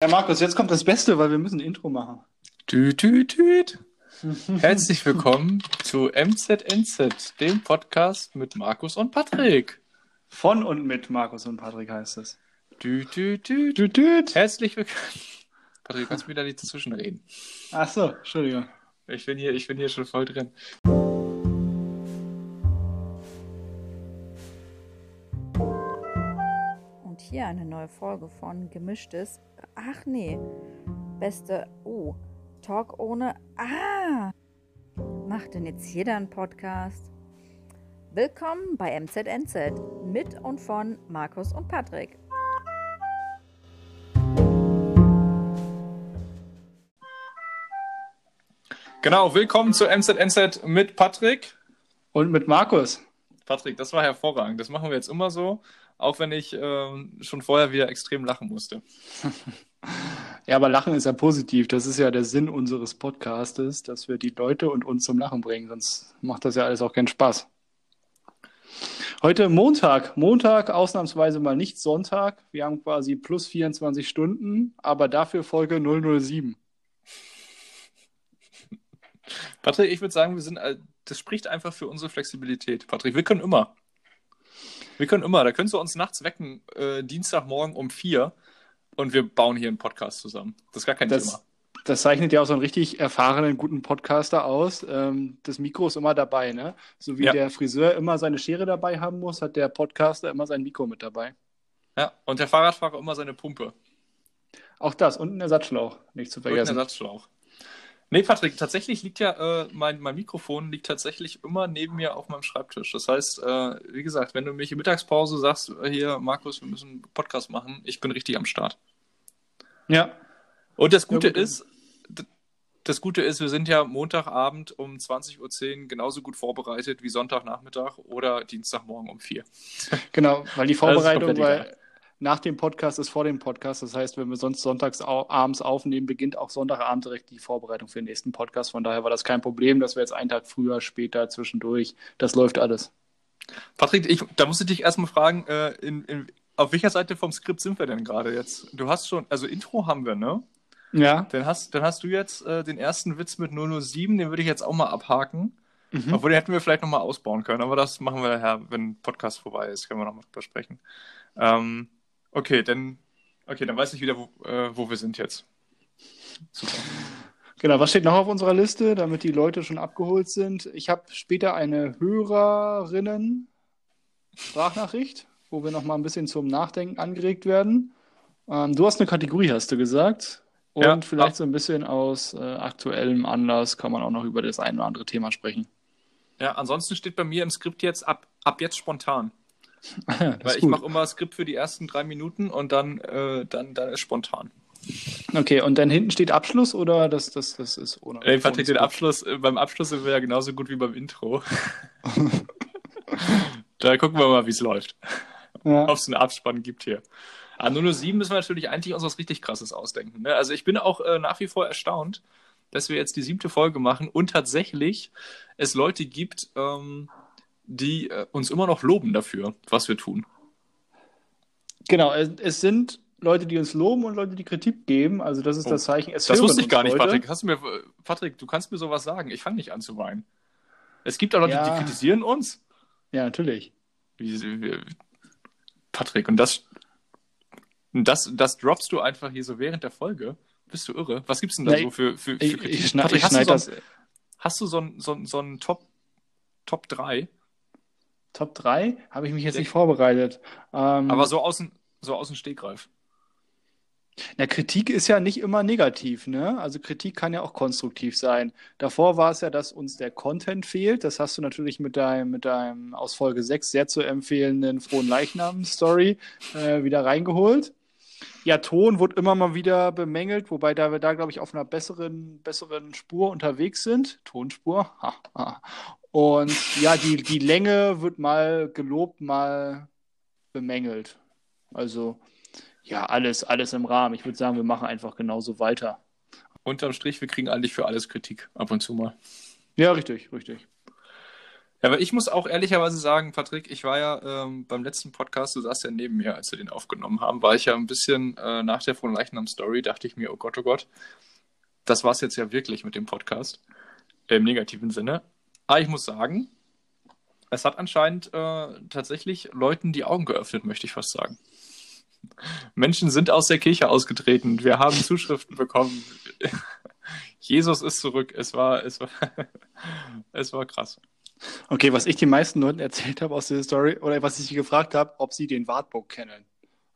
Ja, Markus, jetzt kommt das Beste, weil wir müssen ein Intro machen. Tüt, tüt, tüt. Herzlich willkommen zu MZNZ, dem Podcast mit Markus und Patrick. Von und mit Markus und Patrick heißt es. Tüt. Herzlich willkommen. Patrick, du kannst mir da nicht dazwischenreden. Ach so, Entschuldigung. Ich bin hier, ich bin hier schon voll drin. Hier eine neue Folge von Gemischtes. Ach nee, beste. Oh, Talk ohne. Ah! Macht denn jetzt jeder einen Podcast? Willkommen bei MZNZ mit und von Markus und Patrick. Genau, willkommen zu MZNZ mit Patrick. Und mit Markus. Patrick, das war hervorragend. Das machen wir jetzt immer so, auch wenn ich ähm, schon vorher wieder extrem lachen musste. Ja, aber Lachen ist ja positiv. Das ist ja der Sinn unseres Podcastes, dass wir die Leute und uns zum Lachen bringen. Sonst macht das ja alles auch keinen Spaß. Heute Montag. Montag, ausnahmsweise mal nicht Sonntag. Wir haben quasi plus 24 Stunden, aber dafür Folge 007. Patrick, ich würde sagen, wir sind, äh, das spricht einfach für unsere Flexibilität. Patrick, wir können immer. Wir können immer. Da könntest du uns nachts wecken, äh, Dienstagmorgen um vier und wir bauen hier einen Podcast zusammen. Das ist gar kein Das, Thema. das zeichnet ja auch so einen richtig erfahrenen, guten Podcaster aus. Ähm, das Mikro ist immer dabei, ne? So wie Ja. der Friseur immer seine Schere dabei haben muss, hat der Podcaster immer sein Mikro mit dabei. Ja, und der Fahrradfahrer immer seine Pumpe. Auch das und ein Ersatzschlauch, nicht zu Und ein vergessen. Ersatzschlauch. Nee, Patrick, tatsächlich liegt ja, äh, mein, mein Mikrofon liegt tatsächlich immer neben mir auf meinem Schreibtisch. Das heißt, äh, wie gesagt, wenn du mich in Mittagspause sagst, äh, hier, Markus, wir müssen einen Podcast machen, ich bin richtig am Start. Ja, Und das Gute gut. ist, das Gute ist, wir sind ja Montagabend um 20.10 Uhr genauso gut vorbereitet wie Sonntagnachmittag oder Dienstagmorgen um 4. genau, weil die Vorbereitung, weil. Nach dem Podcast ist vor dem Podcast. Das heißt, wenn wir sonst sonntags abends aufnehmen, beginnt auch Sonntagabend direkt die Vorbereitung für den nächsten Podcast. Von daher war das kein Problem, dass wir jetzt einen Tag früher, später, zwischendurch, das läuft alles. Patrick, ich, da muss ich dich erstmal fragen, äh, in, in, auf welcher Seite vom Skript sind wir denn gerade jetzt? Du hast schon, also Intro haben wir, ne? Ja, Dann hast, dann hast du jetzt äh, den ersten Witz mit 007, den würde ich jetzt auch mal abhaken. Mhm. Obwohl, den hätten wir vielleicht nochmal ausbauen können, aber das machen wir nachher, wenn Podcast vorbei ist, können wir nochmal drüber sprechen. Ähm, okay, dann, okay, dann weiß ich wieder, wo, äh, wo wir sind jetzt. Super. Genau, was steht noch auf unserer Liste, damit die Leute schon abgeholt sind? Ich habe später eine Hörerinnen-Sprachnachricht, wo wir noch mal ein bisschen zum Nachdenken angeregt werden. Ähm, du hast eine Kategorie, hast du gesagt. Und Ja, vielleicht ab- so ein bisschen aus äh, aktuellem Anlass kann man auch noch über das ein oder andere Thema sprechen. Ja, ansonsten steht bei mir im Skript jetzt ab, ab jetzt spontan. Weil ich mache immer Skript für die ersten drei Minuten und dann, äh, dann, dann ist spontan. Okay, und dann hinten steht Abschluss oder das, das, das ist ohne? Ey, Patrick, den Abschluss, äh, beim Abschluss sind wir ja genauso gut wie beim Intro. da gucken wir mal, wie es läuft. Ja. Ob es einen Abspann gibt hier. An 007 müssen wir natürlich eigentlich uns was richtig krasses ausdenken. Ne? Also ich bin auch äh, nach wie vor erstaunt, dass wir jetzt die siebte Folge machen und tatsächlich es Leute gibt, ähm, die äh, uns immer noch loben dafür, was wir tun. Genau, es, es sind Leute, die uns loben und Leute, die Kritik geben. Also das ist Oh, das Zeichen. Es Das wusste ich gar nicht, Leute. Patrick. Hast du mir, Patrick, du kannst mir sowas sagen. Ich fange nicht an zu weinen. Es gibt auch Leute, Ja. die kritisieren uns. Ja, natürlich. Wie, wie, Patrick, und das, das, das droppst du einfach hier so während der Folge. Bist du irre? Was gibt's denn da Na, so für, für, für Ich, Kritik? ich, schneid, Patrick, ich hast, du so das. ein, hast du so ein, so ein, so ein Top, Top 3? Top 3 habe ich mich jetzt nicht vorbereitet. Ähm, Aber so außen, so außen Stegreif. na, Kritik ist ja nicht immer negativ, ne? Also Kritik kann ja auch konstruktiv sein. Davor war es ja, dass uns der Content fehlt. Das hast du natürlich mit deinem, mit deinem aus Folge 6 sehr zu empfehlenden Frohen Leichnam-Story äh, wieder reingeholt. Ja, Ton wird immer mal wieder bemängelt, wobei da wir da, glaube ich, auf einer besseren, besseren Spur unterwegs sind. Tonspur. Ha, ha. Und ja, die, die Länge wird mal gelobt, mal bemängelt. Also, ja, alles, alles im Rahmen. Ich würde sagen, wir machen einfach genauso weiter. Unterm Strich, wir kriegen eigentlich für alles Kritik ab und zu mal. Ja, richtig, richtig. Ja, aber ich muss auch ehrlicherweise sagen, Patrick, ich war ja ähm, beim letzten Podcast, du saßt ja neben mir, als wir den aufgenommen haben, war ich ja ein bisschen äh, nach der von Leichnam-Story, dachte ich mir, oh Gott, oh Gott, das war's jetzt ja wirklich mit dem Podcast. Im negativen Sinne. Aber ich muss sagen, es hat anscheinend äh, tatsächlich Leuten die Augen geöffnet, möchte ich fast sagen. Menschen sind aus der Kirche ausgetreten. Wir haben Zuschriften bekommen. Jesus ist zurück. Es war, es war, es war krass. Okay, was ich den meisten Leuten erzählt habe aus dieser Story, oder was ich sie gefragt habe, ob sie den Wartburg kennen.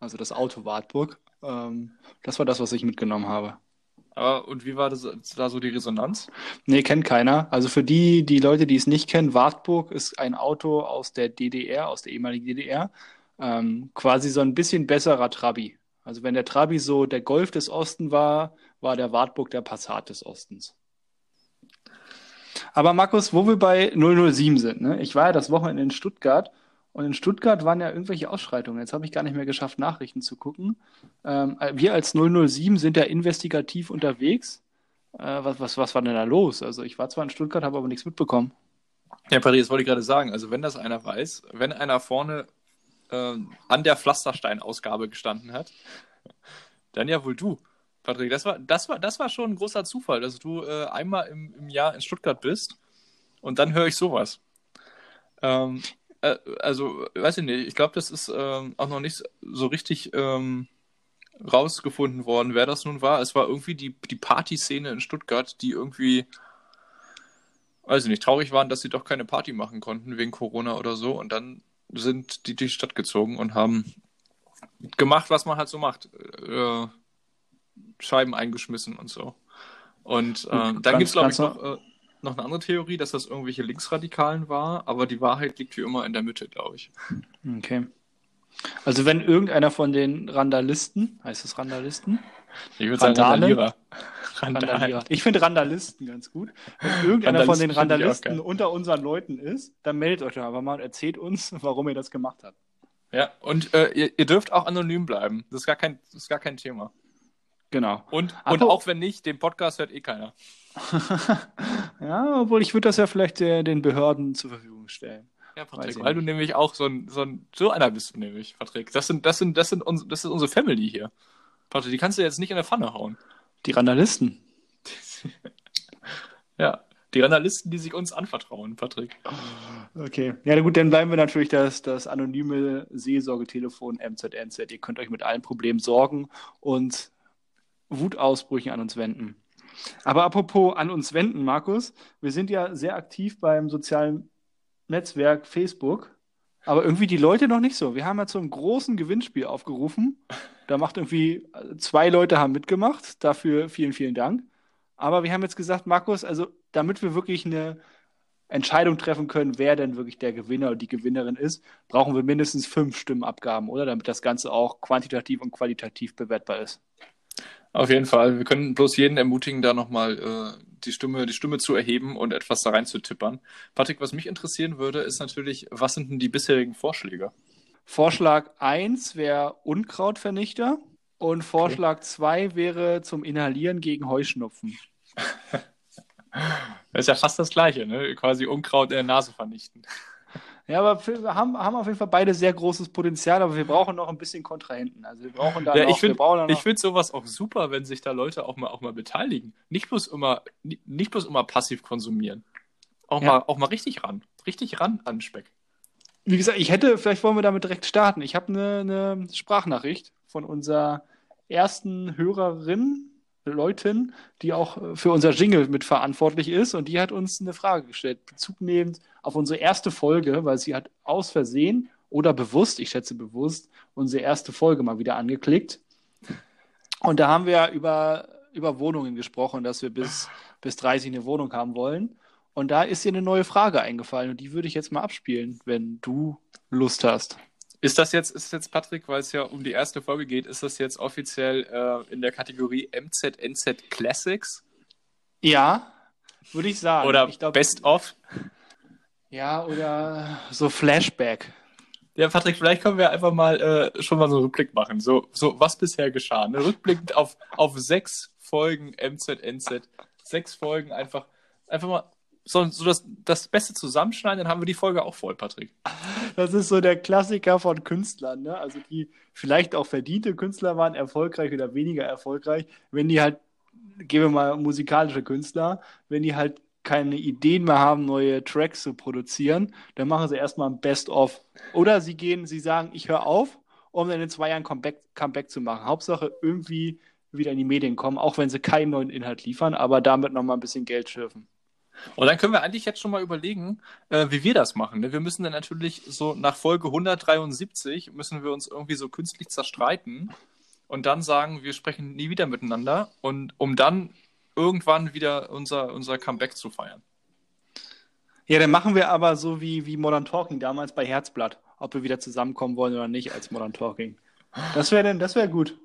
Also das Auto Wartburg. Ähm, das war das, was ich mitgenommen habe. Aber und wie war das da so die Resonanz? Nee, kennt keiner. Also für die, die Leute, die es nicht kennen, Wartburg ist ein Auto aus der DDR, aus der ehemaligen DDR. Ähm, quasi so ein bisschen besserer Trabi. Also wenn der Trabi so der Golf des Osten war, war der Wartburg der Passat des Ostens. Aber Markus, wo wir bei 007 sind, ne? Ich war ja das Wochenende in Stuttgart und in Stuttgart waren ja irgendwelche Ausschreitungen. Jetzt habe ich gar nicht mehr geschafft, Nachrichten zu gucken. Ähm, wir als 007 sind ja investigativ unterwegs. Äh, was, was, was war denn da los? Also ich war zwar in Stuttgart, habe aber nichts mitbekommen. Ja, Paris, das wollte ich gerade sagen. Also wenn das einer weiß, wenn einer vorne äh, an der Pflasterstein-Ausgabe gestanden hat, dann ja wohl du. Patrick, das war, das war, das war schon ein großer Zufall, dass du äh, einmal im, im Jahr in Stuttgart bist und dann höre ich sowas. Ähm, äh, also, weiß ich nicht, ich glaube, das ist ähm, auch noch nicht so richtig ähm, rausgefunden worden, wer das nun war. Es war irgendwie die, die Partyszene in Stuttgart, die irgendwie, weiß ich nicht, traurig waren, dass sie doch keine Party machen konnten wegen Corona oder so. Und dann sind die die Stadt gezogen und haben gemacht, was man halt so macht. Äh, Scheiben eingeschmissen und so. Und äh, dann gibt es, glaube ich, noch, äh, noch eine andere Theorie, dass das irgendwelche Linksradikalen war, aber die Wahrheit liegt wie immer in der Mitte, glaube ich. Okay. Also wenn irgendeiner von den Randalisten, heißt es Randalisten? Ich würde sagen Randalierer. Randalierer. Ich finde Randalisten ganz gut. Wenn irgendeiner von den Randalisten unter unseren Leuten ist, dann meldet euch aber mal und erzählt uns, warum ihr das gemacht habt. Ja, und äh, ihr, ihr, dürft auch anonym bleiben. Das ist gar kein, das ist gar kein Thema. Genau. Und, und auch wenn nicht, den Podcast hört eh keiner. ja, obwohl ich würde das ja vielleicht äh, den Behörden zur Verfügung stellen. Ja, Patrick, weil du nämlich auch so ein, so ein, so einer bist du nämlich, Patrick. Das sind, das sind, das sind, uns, das ist unsere Family hier. Patrick, die kannst du jetzt nicht in der Pfanne hauen. Die Randalisten. ja, die Randalisten, die sich uns anvertrauen, Patrick. Okay. Ja, gut, dann bleiben wir natürlich das, das anonyme Seelsorgetelefon MZNZ. Ihr könnt euch mit allen Problemen sorgen und Wutausbrüchen an uns wenden. Aber apropos an uns wenden, Markus, wir sind ja sehr aktiv beim sozialen Netzwerk Facebook, aber irgendwie die Leute noch nicht so. Wir haben ja zu einem großen Gewinnspiel aufgerufen. Da macht irgendwie zwei Leute haben mitgemacht. Dafür vielen, vielen Dank. Aber wir haben jetzt gesagt, Markus, also damit wir wirklich eine Entscheidung treffen können, wer denn wirklich der Gewinner oder die Gewinnerin ist, brauchen wir mindestens fünf Stimmenabgaben, oder? Damit das Ganze auch quantitativ und qualitativ bewertbar ist. Auf jeden Fall. Wir können bloß jeden ermutigen, da nochmal äh, die, Stimme, die Stimme zu erheben und etwas da rein zu tippern. Patrick, was mich interessieren würde, ist natürlich, was sind denn die bisherigen Vorschläge? Vorschlag 1 wäre Unkrautvernichter und Vorschlag 2 okay. wäre zum Inhalieren gegen Heuschnupfen. das ist ja fast das Gleiche, ne? Quasi Unkraut in der Nase vernichten. Ja, aber wir haben, haben auf jeden Fall beide sehr großes Potenzial, aber wir brauchen noch ein bisschen Kontrahenten. Also wir brauchen da ja, noch, ich find, Ich finde sowas auch super, wenn sich da Leute auch mal, auch mal beteiligen. Nicht bloß immer, nicht bloß immer passiv konsumieren. Auch, ja. mal, auch mal richtig ran. Richtig ran an Speck. Wie gesagt, ich hätte, vielleicht wollen wir damit direkt starten. Ich habe eine, eine Sprachnachricht von unserer ersten Hörerin, Leutin, die auch für unser Jingle mitverantwortlich ist. Und die hat uns eine Frage gestellt, bezugnehmend auf unsere erste Folge, weil sie hat aus Versehen oder bewusst, ich schätze bewusst, unsere erste Folge mal wieder angeklickt. Und da haben wir über, über Wohnungen gesprochen, dass wir bis, bis 30 eine Wohnung haben wollen. Und da ist ihr eine neue Frage eingefallen und die würde ich jetzt mal abspielen, wenn du Lust hast. Ist das jetzt, ist jetzt Patrick, weil es ja um die erste Folge geht, ist das jetzt offiziell äh, in der Kategorie MZNZ Classics? Ja, würde ich sagen. Oder ich glaub, Best of? Ja, oder so Flashback. Ja, Patrick, vielleicht können wir einfach mal äh, schon mal so einen Rückblick machen. So, so was bisher geschah. Ne? Rückblickend auf, auf sechs Folgen MZNZ. Sechs Folgen einfach, einfach mal so, so das, das Beste zusammenschneiden, dann haben wir die Folge auch voll, Patrick. Das ist so der Klassiker von Künstlern, ne? Also die vielleicht auch verdiente Künstler waren, erfolgreich oder weniger erfolgreich, wenn die halt, gehen wir mal musikalische Künstler, wenn die halt keine Ideen mehr haben, neue Tracks zu produzieren, dann machen sie erstmal ein Best-of. Oder sie gehen, sie sagen, ich höre auf, um dann in zwei Jahren Comeback, Comeback zu machen. Hauptsache irgendwie wieder in die Medien kommen, auch wenn sie keinen neuen Inhalt liefern, aber damit nochmal ein bisschen Geld schürfen. Und dann können wir eigentlich jetzt schon mal überlegen, äh, wie wir das machen. Ne? Wir müssen dann natürlich so nach Folge 173 müssen wir uns irgendwie so künstlich zerstreiten und dann sagen, wir sprechen nie wieder miteinander und um dann irgendwann wieder unser, unser Comeback zu feiern. Ja, dann machen wir aber so wie, wie Modern Talking damals bei Herzblatt, ob wir wieder zusammenkommen wollen oder nicht als Modern Talking. Das wäre denn, das wäre gut.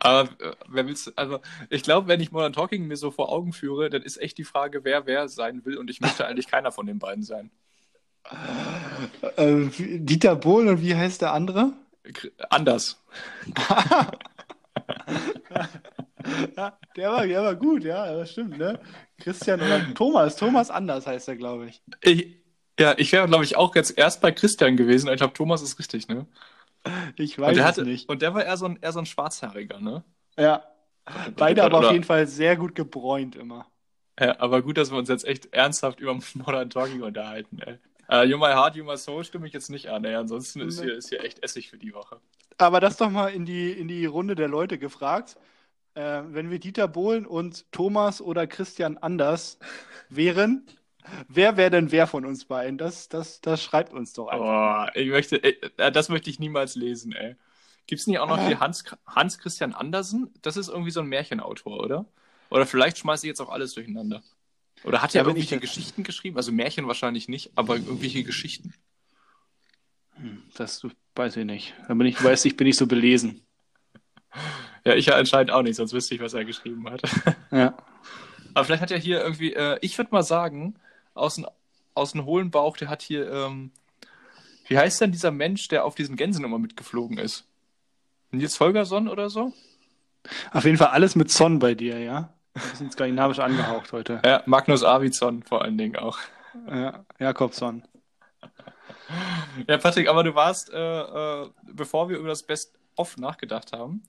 Aber äh, wer will's, also ich glaube, wenn ich Modern Talking mir so vor Augen führe, dann ist echt die Frage, wer wer sein will und ich möchte eigentlich keiner von den beiden sein. Äh, Dieter Bohlen und wie heißt der andere? Anders. ja, der war, der war gut, ja, das stimmt, ne? Christian oder Thomas, Thomas Anders heißt er, glaube ich. ich. Ja, ich wäre, glaube ich, auch jetzt erst bei Christian gewesen. Ich glaube, Thomas ist richtig, ne? Ich weiß es hatte, nicht. Und der war eher so ein, eher so ein Schwarzhaariger, ne? Ja. Beide aber auf jeden Fall sehr gut gebräunt immer. Ja, aber gut, dass wir uns jetzt echt ernsthaft über Modern Talking unterhalten, ey. Uh, you My Heart, You My Soul stimme ich jetzt nicht an, ey. Ansonsten ist hier, ist hier echt Essig für die Woche. Aber das doch mal in die, in die Runde der Leute gefragt. Äh, wenn wir Dieter Bohlen und Thomas oder Christian Anders wären, wer wäre denn wer von uns beiden? Das, das, das schreibt uns doch einfach. Oh, ich möchte, ey, das möchte ich niemals lesen, ey. Gibt es nicht auch noch hier Hans, Hans Christian Andersen? Das ist irgendwie so ein Märchenautor, oder? Oder vielleicht schmeiße ich jetzt auch alles durcheinander. Oder hat er ja, irgendwelche das... Geschichten geschrieben? Also Märchen wahrscheinlich nicht, aber irgendwelche Geschichten. Hm, das weiß ich nicht. Da bin ich, weiß ich, bin ich so belesen. Ja, ich ja anscheinend auch nicht, sonst wüsste ich, was er geschrieben hat. Ja. Aber vielleicht hat er hier irgendwie, äh, ich würde mal sagen, aus dem aus hohlen Bauch, der hat hier, ähm, wie heißt denn dieser Mensch, der auf diesen Gänsen immer mitgeflogen ist? Nils Holgersson oder so? Auf jeden Fall alles mit Son bei dir, ja? Ein bisschen skandinavisch angehaucht heute. Ja, Magnus Arvidsson vor allen Dingen auch. Ja, Jakobson. Ja, Patrick, aber du warst, äh, äh, bevor wir über das Best-of nachgedacht haben,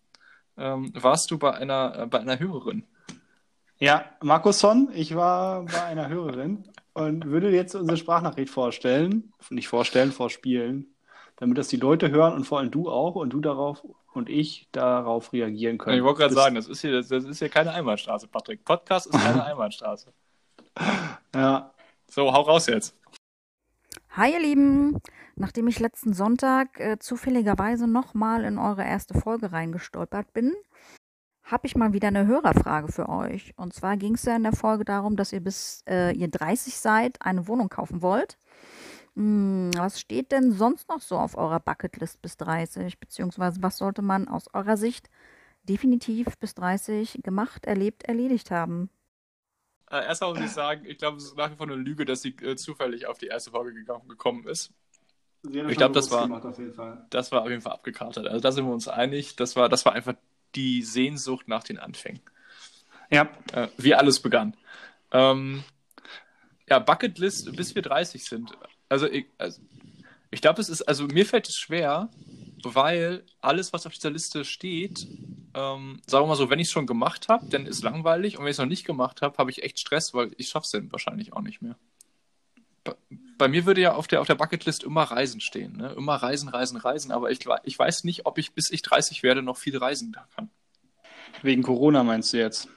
ähm, warst du bei einer, äh, bei einer Hörerin. Ja, Markusson, ich war bei einer Hörerin und würde jetzt unsere Sprachnachricht vorstellen, nicht vorstellen, vorspielen, damit das die Leute hören und vor allem du auch und du darauf und ich darauf reagieren können. Ich wollte gerade sagen, das ist, hier, das, das ist hier keine Einbahnstraße, Patrick. Podcast ist keine Einbahnstraße. Ja. So, hau raus jetzt. Hi, ihr Lieben. Nachdem ich letzten Sonntag äh, zufälligerweise nochmal in eure erste Folge reingestolpert bin, habe ich mal wieder eine Hörerfrage für euch. Und zwar ging es ja in der Folge darum, dass ihr bis äh, ihr 30 seid eine Wohnung kaufen wollt. Hm, was steht denn sonst noch so auf eurer Bucketlist bis 30? Beziehungsweise was sollte man aus eurer Sicht definitiv bis 30 gemacht, erlebt, erledigt haben? Äh, erstmal muss ich sagen, ich glaube, es ist nach wie vor eine Lüge, dass sie äh, zufällig auf die erste Folge gekommen ist. Ich glaube, das war, das war auf jeden Fall abgekartet. Also da sind wir uns einig. Das war, das war einfach die Sehnsucht nach den Anfängen. Ja. Äh, wie alles begann. Ähm, ja, Bucketlist, bis wir 30 sind. Also ich, also, ich glaube, es ist, also mir fällt es schwer, weil alles, was auf dieser Liste steht, ähm, sagen wir mal so, wenn ich es schon gemacht habe, dann ist langweilig und wenn ich es noch nicht gemacht habe, habe ich echt Stress, weil ich schaffe es dann wahrscheinlich auch nicht mehr. Bei, bei, mir würde ja auf der, auf der Bucketlist immer Reisen stehen, ne? immer Reisen, Reisen, Reisen, aber ich, ich weiß nicht, ob ich bis ich 30 werde noch viel reisen kann. Wegen Corona meinst du jetzt?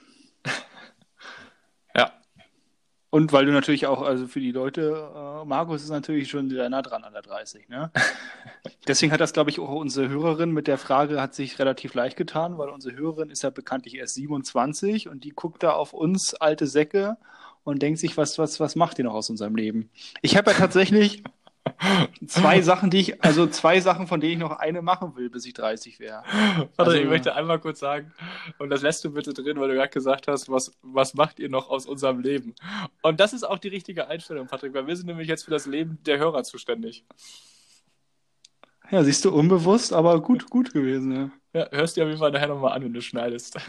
Und weil du natürlich auch, also für die Leute, äh, Markus ist natürlich schon sehr nah dran an der 30, ne? Deswegen hat das, glaube ich, auch unsere Hörerin mit der Frage, hat sich relativ leicht getan, weil unsere Hörerin ist ja bekanntlich erst 27 und die guckt da auf uns alte Säcke und denkt sich, was, was, was macht ihr noch aus unserem Leben? Ich habe ja tatsächlich zwei Sachen, die ich, also zwei Sachen, von denen ich noch eine machen will, bis ich 30 wäre. Also, also, ich möchte einmal kurz sagen, und das lässt du bitte drin, weil du gerade gesagt hast, was, was macht ihr noch aus unserem Leben? Und das ist auch die richtige Einstellung, Patrick, weil wir sind nämlich jetzt für das Leben der Hörer zuständig. Ja, siehst du, unbewusst, aber gut, gut gewesen, ja. Ja, hörst dir auf jeden Fall nachher nochmal an, wenn du schneidest.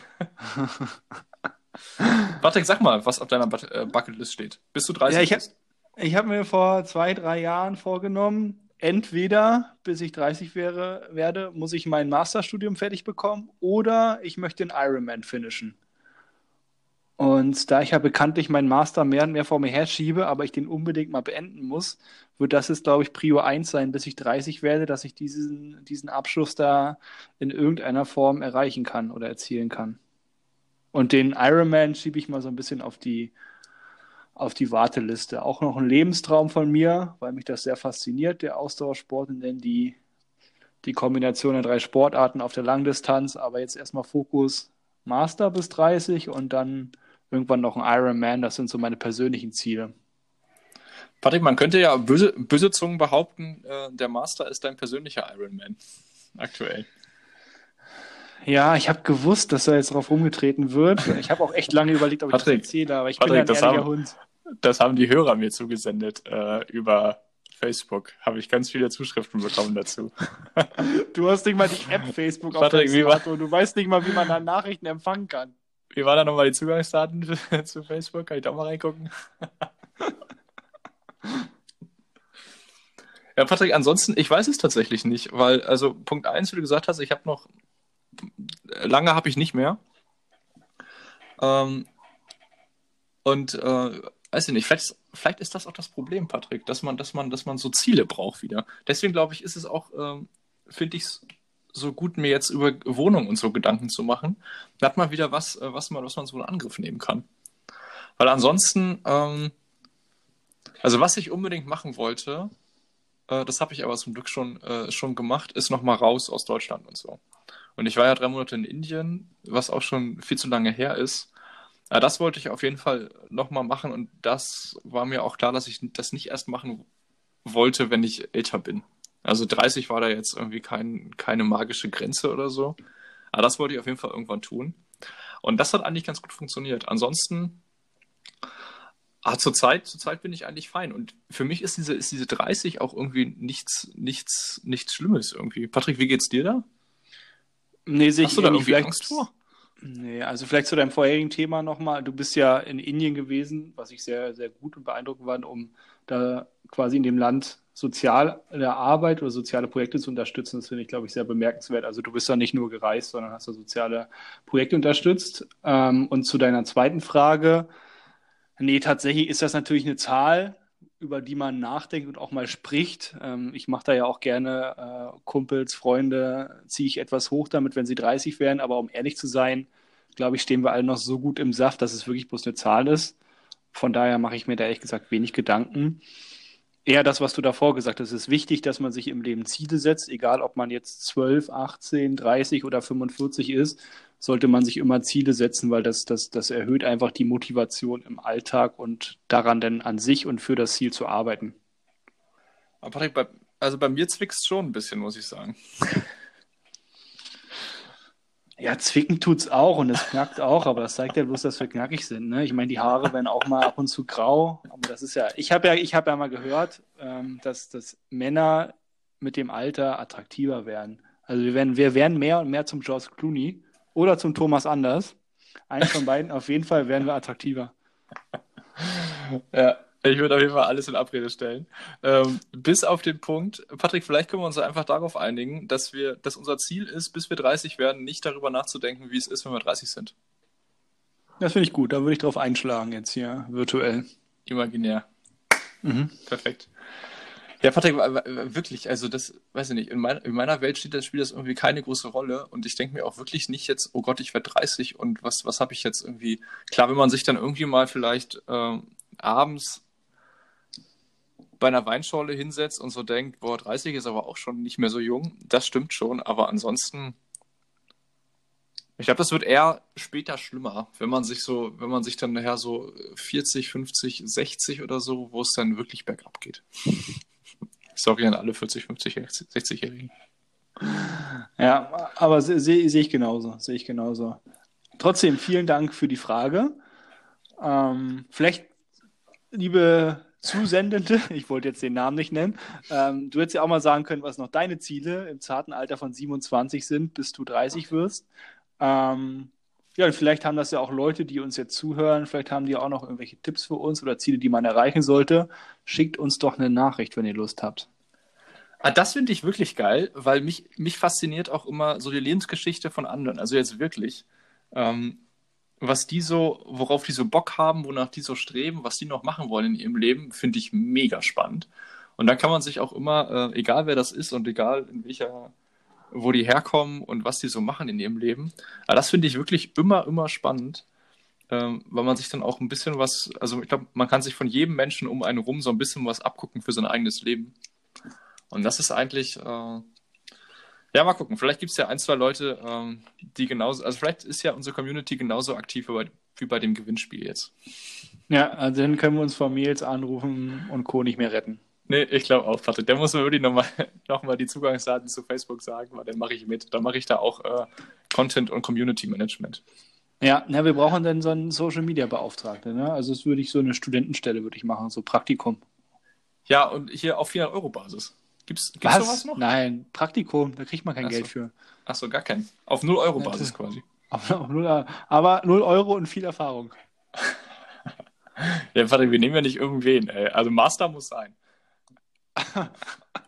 Patrick, sag mal, was auf deiner äh, Bucketlist steht. Bist du 30? Ja, ich hab- bist? Ich habe mir vor zwei, drei Jahren vorgenommen, entweder bis ich 30 wäre, werde, muss ich mein Masterstudium fertig bekommen oder ich möchte den Ironman finishen. Und da ich ja bekanntlich meinen Master mehr und mehr vor mir herschiebe, aber ich den unbedingt mal beenden muss, wird das jetzt, glaube ich, Prio 1 sein, bis ich 30 werde, dass ich diesen, diesen Abschluss da in irgendeiner Form erreichen kann oder erzielen kann. Und den Ironman schiebe ich mal so ein bisschen auf die, auf die Warteliste. Auch noch ein Lebenstraum von mir, weil mich das sehr fasziniert, der Ausdauersport und dann die, die Kombination der drei Sportarten auf der Langdistanz. Aber jetzt erstmal Fokus Master bis 30 und dann irgendwann noch ein Ironman. Das sind so meine persönlichen Ziele. Patrick, man könnte ja böse, böse Zungen behaupten, äh, der Master ist dein persönlicher Ironman. Aktuell. Ja, ich habe gewusst, dass da jetzt drauf rumgetreten wird. Ich habe auch echt lange überlegt, ob ich Patrick, das erzähle, aber ich Patrick, bin ein das ehrlicher haben- Hund. Das haben die Hörer mir zugesendet äh, über Facebook. Habe ich ganz viele Zuschriften bekommen dazu. Du hast nicht mal die App Facebook auf Patrick, deinem wie war- Smartphone. Du weißt nicht mal, wie man da Nachrichten empfangen kann. Wie waren da nochmal die Zugangsdaten zu Facebook? Kann ich da mal reingucken? ja, Patrick, ansonsten, ich weiß es tatsächlich nicht, weil, also Punkt eins, wie du gesagt hast, ich habe noch, lange habe ich nicht mehr. Ähm, und äh, weiß ich nicht, vielleicht, vielleicht ist das auch das Problem, Patrick, dass man, dass man, dass man so Ziele braucht wieder. Deswegen glaube ich, ist es auch, ähm, finde ich es so gut, mir jetzt über Wohnung und so Gedanken zu machen. Da hat man wieder was, äh, was man, was man so in Angriff nehmen kann. Weil ansonsten, ähm, also was ich unbedingt machen wollte, äh, das habe ich aber zum Glück schon, äh, schon gemacht, ist nochmal raus aus Deutschland und so. Und ich war ja drei Monate in Indien, was auch schon viel zu lange her ist. Äh, das wollte ich auf jeden Fall nochmal machen und das war mir auch klar, dass ich das nicht erst machen wollte, wenn ich älter bin. Also 30 war da jetzt irgendwie kein, keine magische Grenze oder so. Aber das wollte ich auf jeden Fall irgendwann tun. Und das hat eigentlich ganz gut funktioniert. Ansonsten, ah, zur Zeit, zur Zeit bin ich eigentlich fein. Und für mich ist diese, ist diese 30 auch irgendwie nichts, nichts, nichts Schlimmes irgendwie. Patrick, wie geht's dir da? Nee, sehe ich da irgendwie Vielleicht- Angst vor? Nee, also vielleicht zu deinem vorherigen Thema nochmal. Du bist ja in Indien gewesen, was ich sehr, sehr gut und beeindruckend fand, um da quasi in dem Land soziale Arbeit oder soziale Projekte zu unterstützen. Das finde ich, glaube ich, sehr bemerkenswert. Also du bist da nicht nur gereist, sondern hast da soziale Projekte unterstützt. Ähm, und zu deiner zweiten Frage, nee, tatsächlich ist das natürlich eine Zahl, über die man nachdenkt und auch mal spricht. Ähm, ich mache da ja auch gerne äh, Kumpels, Freunde, ziehe ich etwas hoch damit, wenn sie 30 werden. Aber um ehrlich zu sein, glaube ich, stehen wir alle noch so gut im Saft, dass es wirklich bloß eine Zahl ist. Von daher mache ich mir da ehrlich gesagt wenig Gedanken. Eher das, was du davor gesagt hast. Es ist wichtig, dass man sich im Leben Ziele setzt, egal ob man jetzt 12, 18, 30 oder 45 ist, sollte man sich immer Ziele setzen, weil das, das, das erhöht einfach die Motivation im Alltag und daran dann an sich und für das Ziel zu arbeiten. Aber Patrick, bei, also bei mir zwickt schon ein bisschen, muss ich sagen. Ja, zwicken tut's auch und es knackt auch, aber das zeigt ja bloß, dass wir knackig sind. Ne? Ich meine, die Haare werden auch mal ab und zu grau, aber das ist ja, ich habe ja, ich habe ja mal gehört, ähm, dass, dass Männer mit dem Alter attraktiver werden. Also wir werden, wir werden mehr und mehr zum George Clooney oder zum Thomas Anders. Eins von beiden, auf jeden Fall werden wir attraktiver. Ja, ich würde auf jeden Fall alles in Abrede stellen. Ähm, bis auf den Punkt, Patrick, vielleicht können wir uns einfach darauf einigen, dass wir, dass unser Ziel ist, bis wir 30 werden, nicht darüber nachzudenken, wie es ist, wenn wir 30 sind. Das finde ich gut, da würde ich drauf einschlagen jetzt hier virtuell. Imaginär. Mhm. Perfekt. Ja, Patrick, wirklich, also das, weiß ich nicht, in, mein, in meiner Welt steht das, spielt das irgendwie keine große Rolle und ich denke mir auch wirklich nicht jetzt, oh Gott, ich werde 30 und was, was habe ich jetzt irgendwie, klar, wenn man sich dann irgendwie mal vielleicht ähm, abends bei einer Weinschorle hinsetzt und so denkt, boah, 30 ist aber auch schon nicht mehr so jung, das stimmt schon, aber ansonsten, ich glaube, das wird eher später schlimmer, wenn man sich so, wenn man sich dann nachher so 40, 50, 60 oder so, wo es dann wirklich bergab geht. Sorry an alle 40, 50, 60-Jährigen. Ja, aber sehe seh, ich genauso, sehe ich genauso. Trotzdem vielen Dank für die Frage. Ähm, vielleicht, liebe Zusendende, ich wollte jetzt den Namen nicht nennen, ähm, du hättest ja auch mal sagen können, was noch deine Ziele im zarten Alter von 27 sind, bis du 30 wirst. Ähm, Ja, und vielleicht haben das ja auch Leute, die uns jetzt zuhören. Vielleicht haben die auch noch irgendwelche Tipps für uns oder Ziele, die man erreichen sollte. Schickt uns doch eine Nachricht, wenn ihr Lust habt. Ah, das finde ich wirklich geil, weil mich, mich fasziniert auch immer so die Lebensgeschichte von anderen. Also jetzt wirklich. Ähm, was die so, worauf die so Bock haben, wonach die so streben, was die noch machen wollen in ihrem Leben, finde ich mega spannend. Und dann kann man sich auch immer, äh, egal wer das ist und egal in welcher, wo die herkommen und was die so machen in ihrem Leben, aber das finde ich wirklich immer, immer spannend, ähm, weil man sich dann auch ein bisschen was, also ich glaube, man kann sich von jedem Menschen um einen rum so ein bisschen was abgucken für sein eigenes Leben. Und das ist eigentlich, äh, ja, mal gucken. Vielleicht gibt es ja ein, zwei Leute, ähm, die genauso, also vielleicht ist ja unsere Community genauso aktiv wie bei, wie bei dem Gewinnspiel jetzt. Ja, also dann können wir uns von Mails anrufen und Co. nicht mehr retten. Nee, ich glaube auch, Patrick. Der muss mir wirklich nochmal noch mal die Zugangsdaten zu Facebook sagen, weil dann mache ich mit. Dann mache ich da auch äh, Content und Community Management. Ja, na, wir brauchen dann so einen Social Media Beauftragten. Ne? Also das würde ich so eine Studentenstelle würde ich machen, so Praktikum. Ja, und hier auf 400 Euro Basis. Gibt's, gibt's Was? sowas noch? Nein, Praktikum, da kriegt man kein Ach so. Geld für. Achso, gar kein. Auf 0 Euro Ja, Basis das- quasi. Aber, auf null, aber 0 Euro und viel Erfahrung. Ja, Patrick, wir nehmen ja nicht irgendwen, ey. Also Master muss sein.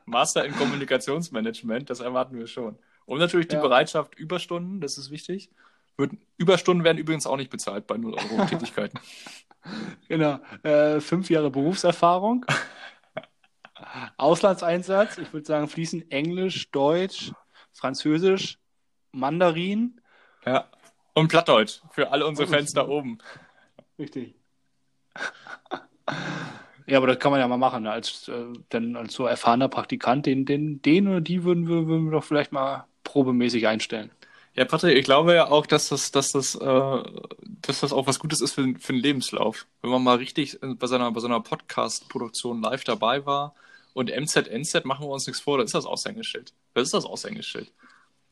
Master in Kommunikationsmanagement, das erwarten wir schon. Und natürlich die Ja. Bereitschaft, Überstunden, das ist wichtig. Wird, Überstunden werden übrigens auch nicht bezahlt bei 0 Euro Tätigkeiten. Genau. Äh, fünf Jahre Berufserfahrung. Auslandseinsatz. Ich würde sagen, fließend Englisch, Deutsch, Französisch, Mandarin. Ja. Und Plattdeutsch für alle unsere Und- Fans da oben. Richtig. Ja, aber das kann man ja mal machen, ne? als, äh, denn als so erfahrener Praktikant, den, den, den oder die würden wir, würden wir doch vielleicht mal probemäßig einstellen. Ja, Patrick, ich glaube ja auch, dass das, dass das, äh, dass das auch was Gutes ist für, für den Lebenslauf. Wenn man mal richtig bei seiner, bei seiner Podcast-Produktion live dabei war und MZNZ machen wir uns nichts vor, das ist das Aushängeschild. Das ist das Aushängeschild.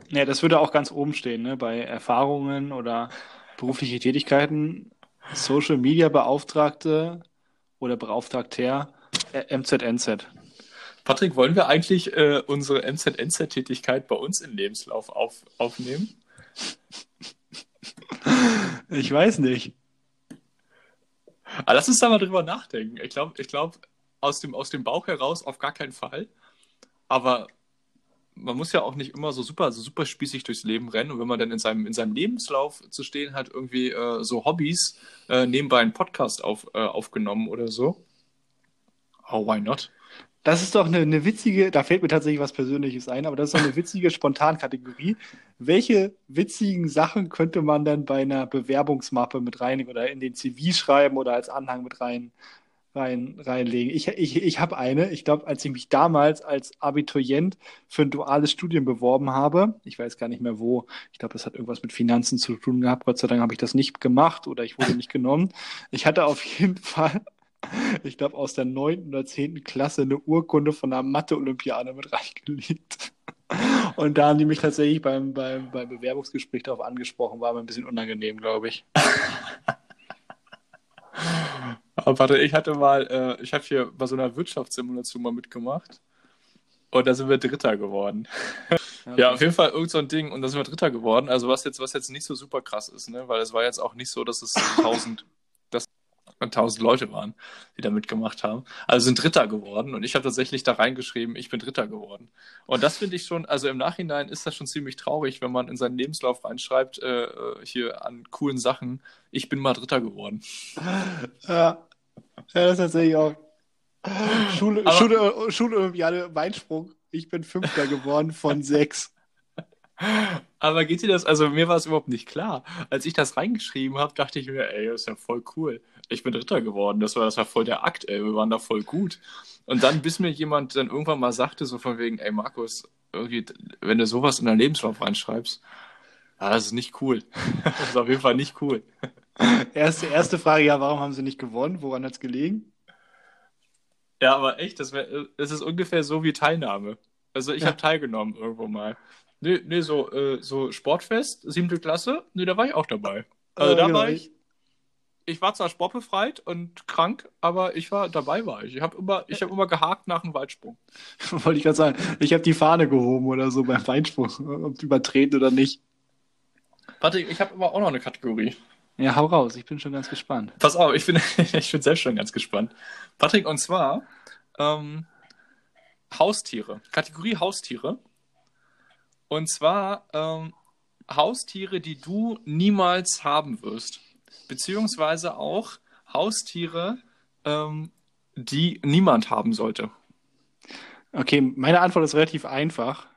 Ja, das würde auch ganz oben stehen, ne? bei Erfahrungen oder berufliche Tätigkeiten. Social Media Beauftragte oder Beauftragter äh, MZNZ. Patrick, wollen wir eigentlich äh, unsere MZNZ-Tätigkeit bei uns in Lebenslauf auf, aufnehmen? Ich weiß nicht. Aber lass uns da mal drüber nachdenken. Ich glaube, ich glaub, aus, dem, aus dem Bauch heraus auf gar keinen Fall. Aber man muss ja auch nicht immer so super, so super spießig durchs Leben rennen. Und wenn man dann in seinem, in seinem Lebenslauf zu stehen hat, irgendwie äh, so Hobbys, äh, nebenbei einen Podcast auf, äh, aufgenommen oder so. Oh, why not? Das ist doch eine, eine witzige, da fällt mir tatsächlich was Persönliches ein, aber das ist doch eine witzige Spontankategorie. Welche witzigen Sachen könnte man dann bei einer Bewerbungsmappe mit rein oder in den CV schreiben oder als Anhang mit rein, rein, reinlegen? Ich, ich, ich habe eine, ich glaube, als ich mich damals als Abiturient für ein duales Studium beworben habe, ich weiß gar nicht mehr wo, ich glaube, das hat irgendwas mit Finanzen zu tun gehabt, Gott sei Dank habe ich das nicht gemacht oder ich wurde nicht genommen. Ich hatte auf jeden Fall ich glaube, aus der neunten oder zehnten Klasse eine Urkunde von einer Mathe-Olympiade mit reingelegt. Und da haben die mich tatsächlich beim, beim, beim Bewerbungsgespräch darauf angesprochen, war mir ein bisschen unangenehm, glaube ich. Aber warte, ich hatte mal, äh, ich habe hier bei so einer Wirtschaftssimulation mal mitgemacht. Und da sind wir Dritter geworden. Ja, auf jeden Fall irgend so ein Ding. Und da sind wir Dritter geworden. Also was jetzt, was jetzt nicht so super krass ist, ne? Weil es war jetzt auch nicht so, dass es tausend, dass tausend Leute waren, die da mitgemacht haben. Also sind Dritter geworden. Und ich habe tatsächlich da reingeschrieben, ich bin Dritter geworden. Und das finde ich schon, also im Nachhinein ist das schon ziemlich traurig, wenn man in seinen Lebenslauf reinschreibt, äh, äh, hier an coolen Sachen, ich bin mal Dritter geworden. Ja das ist tatsächlich auch. Schule, Aber- Schule, Schulolympiade, Weinsprung. Ich bin Fünfter geworden von sechs. Aber geht dir das, also mir war es überhaupt nicht klar. Als ich das reingeschrieben habe, dachte ich mir, ey, das ist ja voll cool. Ich bin Dritter geworden. Das war, das war voll der Akt, ey. Wir waren da voll gut. Und dann, bis mir jemand dann irgendwann mal sagte, so von wegen, ey, Markus, irgendwie, wenn du sowas in deinen Lebenslauf reinschreibst, ja, das ist nicht cool. Das ist auf jeden Fall nicht cool. Erste, erste Frage, ja, warum haben sie nicht gewonnen? Woran hat es gelegen? Ja, aber echt, das, wär, das ist ungefähr so wie Teilnahme. Also ich Ja. habe teilgenommen irgendwo mal. Nee, nee so, äh, so Sportfest, siebte Klasse, nee, da war ich auch dabei. Also Äh, da genau. war ich. Ich war zwar sportbefreit und krank, aber ich war dabei war ich. Ich habe immer, ich habe immer gehakt nach einem Weitsprung. Wollte ich gerade sagen, ich habe die Fahne gehoben oder so beim Weinsprung, ob übertreten oder nicht. Patrick, ich habe aber auch noch eine Kategorie. Ja, hau raus, ich bin schon ganz gespannt. Pass auf, ich bin, ich bin selbst schon ganz gespannt. Patrick, und zwar ähm, Haustiere. Kategorie Haustiere. Und zwar ähm, Haustiere, die du niemals haben wirst. Beziehungsweise auch Haustiere, ähm, die niemand haben sollte. Okay, meine Antwort ist relativ einfach.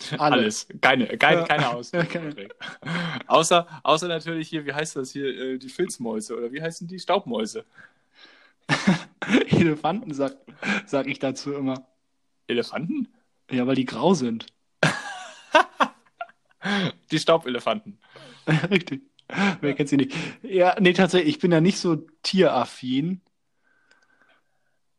Alles. Keine, keine, Ja. keine. Keine. außer, außer natürlich hier, wie heißt das hier, äh, die Filzmäuse oder wie heißen die? Staubmäuse. Elefanten, sag, sag ich dazu immer. Elefanten? Ja, weil die grau sind. Die Staubelefanten. Richtig. Wer kennt sie nicht? Ja, nee, tatsächlich, ich bin ja nicht so tieraffin.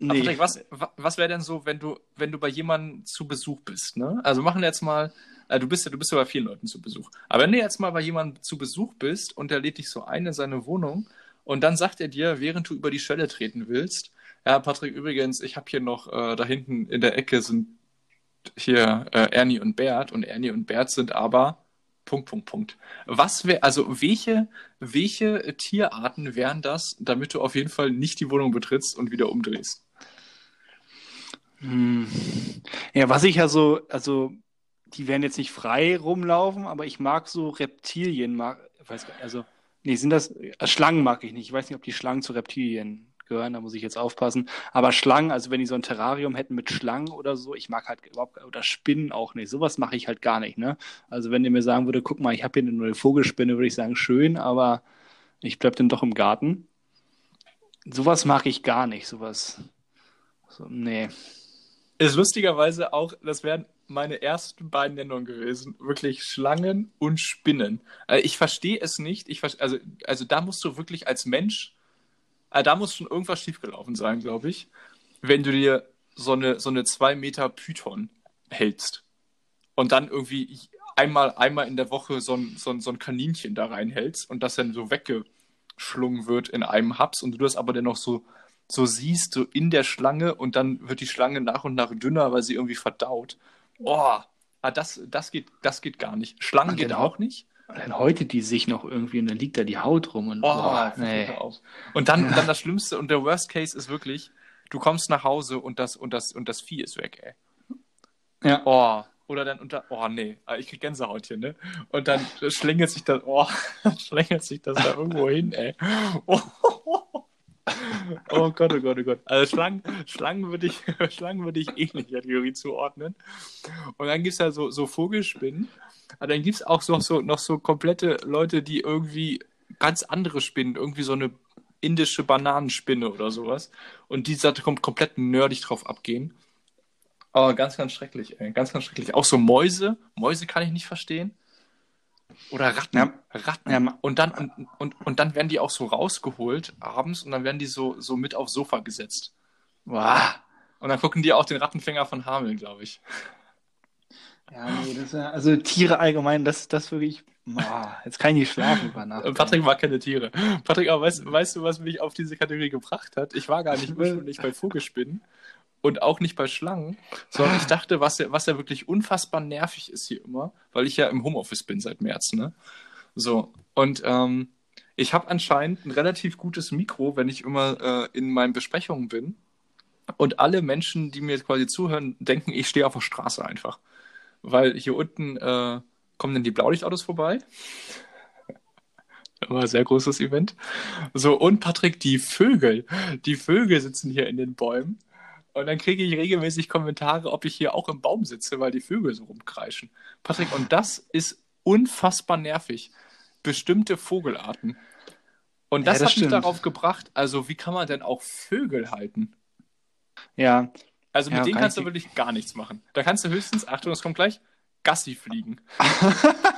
Nee. Patrick, was, wa- was wäre denn so, wenn du, wenn du bei jemandem zu Besuch bist, ne? Also machen wir jetzt mal, äh, du bist ja, du bist ja bei vielen Leuten zu Besuch. Aber wenn du jetzt mal bei jemandem zu Besuch bist und der lädt dich so ein in seine Wohnung und dann sagt er dir, während du über die Schwelle treten willst, ja, Patrick, übrigens, ich habe hier noch, äh, da hinten in der Ecke sind hier äh, Ernie und Bert und Ernie und Bert sind aber Punkt, Punkt, Punkt. Was wäre, also welche, welche Tierarten wären das, damit du auf jeden Fall nicht die Wohnung betrittst und wieder umdrehst? Hm. Ja, was ich ja so, also, die werden jetzt nicht frei rumlaufen, aber ich mag so Reptilien, mag, weiß gar also, nee, sind das, äh, Schlangen mag ich nicht. Ich weiß nicht, ob die Schlangen zu Reptilien gehören, da muss ich jetzt aufpassen. Aber Schlangen, also wenn die so ein Terrarium hätten mit Schlangen oder so, ich mag halt überhaupt, oder Spinnen auch nicht. Sowas mache ich halt gar nicht, ne? Also wenn ihr mir sagen würde, guck mal, ich habe hier eine neue Vogelspinne, würde ich sagen, schön, aber ich bleib dann doch im Garten. Sowas mag ich gar nicht, sowas. So, nee. Ist lustigerweise auch, das wären meine ersten beiden Nennungen gewesen. Wirklich Schlangen und Spinnen. Also ich verstehe es nicht. Ich also, also da musst du wirklich als Mensch, äh, da muss schon irgendwas schiefgelaufen sein, glaube ich, wenn du dir so eine, so eine zwei Meter Python hältst und dann irgendwie einmal, einmal in der Woche so ein, so, ein, so ein Kaninchen da reinhältst und das dann so weggeschlungen wird in einem Haps und du das aber dann noch so, so siehst, so in der Schlange und dann wird die Schlange nach und nach dünner, weil sie irgendwie verdaut. Oh, ah, das, das, geht, das geht gar nicht. Schlangen Und geht auch nicht. Und dann häutet die sich noch irgendwie und dann liegt da die Haut rum und Oh, boah, nee. Und dann, Ja. dann das Schlimmste und der Worst Case ist wirklich, du kommst nach Hause und das, und das, und das Vieh ist weg, ey. Ja. Oh, oder dann unter, oh nee, Ah, ich krieg Gänsehaut hier, ne? Und dann schlängelt sich das, oh, schlängelt sich das da irgendwo hin, ey. Oh, oh Gott, oh Gott, oh Gott. Also Schlangen, Schlangen würde ich, Schlangen würde ich eh nicht der Kategorie zuordnen. Und dann gibt's ja so, so Vogelspinnen. Aber dann gibt's auch so, so, noch so komplette Leute, die irgendwie ganz andere Spinnen, irgendwie so eine indische Bananenspinne oder sowas. Und die Seite kommt komplett nerdig drauf abgehen. Aber ganz, ganz schrecklich, ey. Ganz, ganz schrecklich. Auch so Mäuse. Mäuse kann ich nicht verstehen. Oder Ratten. Ja. Ratten. Ja, Und dann, und, und, und dann werden die auch so rausgeholt abends und dann werden die so, so mit aufs Sofa gesetzt. Boah. Und dann gucken die auch den Rattenfänger von Hameln, glaube ich. Ja, nee, das ist ja, also Tiere allgemein, das, das wirklich, boah, jetzt kann ich nicht schlafen über Nacht. Patrick mag keine Tiere. Patrick, aber weißt, weißt du, was mich auf diese Kategorie gebracht hat? Ich war gar nicht ursprünglich bei Vogelspinnen und auch nicht bei Schlangen, sondern ich dachte, was ja, was ja wirklich unfassbar nervig ist hier immer, weil ich ja im Homeoffice bin seit März, ne? So. Und ähm, ich habe anscheinend ein relativ gutes Mikro, wenn ich immer äh, in meinen Besprechungen bin. Und alle Menschen, die mir quasi zuhören, denken, ich stehe auf der Straße einfach. Weil hier unten äh, kommen dann die Blaulichtautos vorbei. Immer ein sehr großes Event. So, und Patrick, die Vögel. Die Vögel sitzen hier in den Bäumen. Und dann kriege ich regelmäßig Kommentare, ob ich hier auch im Baum sitze, weil die Vögel so rumkreischen. Patrick, und das ist unfassbar nervig. Bestimmte Vogelarten. Und Ja, das, das hat mich stimmt. darauf gebracht, also wie kann man denn auch Vögel halten? Ja, Also mit Ja, denen kann kannst du ich- wirklich gar nichts machen. Da kannst du höchstens, Achtung, das kommt gleich, Gassi fliegen.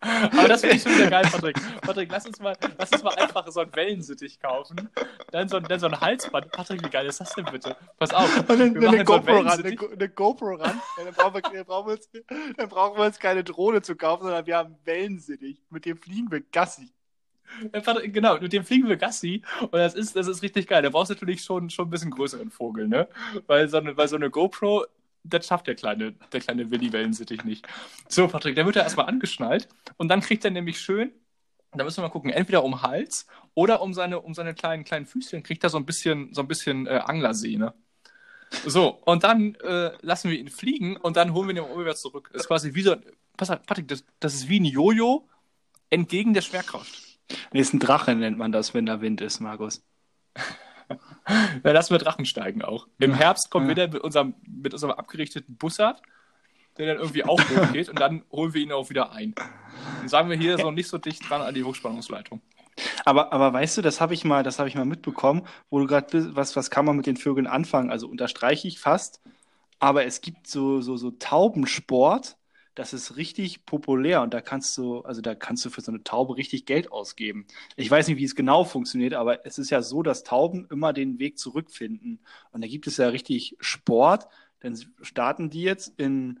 Aber das finde ich schon wieder geil, Patrick. Patrick, lass uns mal, lass uns mal einfach so ein Wellensittich kaufen. Dann so, ein, dann so ein Halsband. Patrick, wie geil ist das denn bitte? Pass auf. Und dann, wir eine, machen so ein GoPro ran, eine, eine GoPro ran. Dann, brauchen wir, dann, brauchen wir uns, dann brauchen wir uns keine Drohne zu kaufen, sondern wir haben Wellensittich. Mit dem fliegen wir Gassi. Patrick, Genau, mit dem fliegen wir Gassi. Und das ist, das ist richtig geil. Da brauchst du natürlich schon, schon ein bisschen größeren Vogel, ne? Weil so eine, weil so eine GoPro, das schafft der kleine, der kleine Willi Wellensittich nicht. So, Patrick, der wird ja erstmal angeschnallt und dann kriegt er nämlich schön, da müssen wir mal gucken, entweder um Hals oder um seine, um seine kleinen, kleinen Füßchen kriegt er so ein bisschen, so ein bisschen äh, Anglersehne. So, und dann äh, lassen wir ihn fliegen und dann holen wir ihn immer wieder zurück. Das ist quasi wie so, pass auf, Patrick, das, das ist wie ein Jojo entgegen der Schwerkraft. Nee, ist ein Drache, nennt man das, wenn da Wind ist, Markus. Ja, lassen wir Drachen steigen auch. Im Herbst kommt wieder mit unserem, mit unserem abgerichteten Bussard, der dann irgendwie auch hochgeht und dann holen wir ihn auch wieder ein. Dann sagen wir hier so nicht so dicht dran an die Hochspannungsleitung. Aber, aber weißt du, das habe ich mal, das habe ich mal mitbekommen, wo du gerade bist, was, was kann man mit den Vögeln anfangen? Also unterstreiche ich fast, aber es gibt so, so, so Taubensport, das ist richtig populär und da kannst du, also da kannst du für so eine Taube richtig Geld ausgeben. Ich weiß nicht, wie es genau funktioniert, aber es ist ja so, dass Tauben immer den Weg zurückfinden. Und da gibt es ja richtig Sport. Dann starten die jetzt in,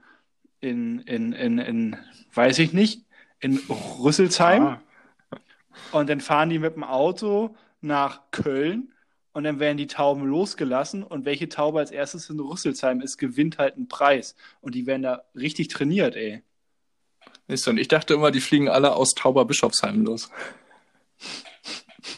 in, in, in, in weiß ich nicht, in Rüsselsheim. Ah. Und dann fahren die mit dem Auto nach Köln und dann werden die Tauben losgelassen und welche Taube als erstes in Rüsselsheim ist, gewinnt halt einen Preis. Und die werden da richtig trainiert, ey. Ist so, und ich dachte immer, die fliegen alle aus Tauberbischofsheim los.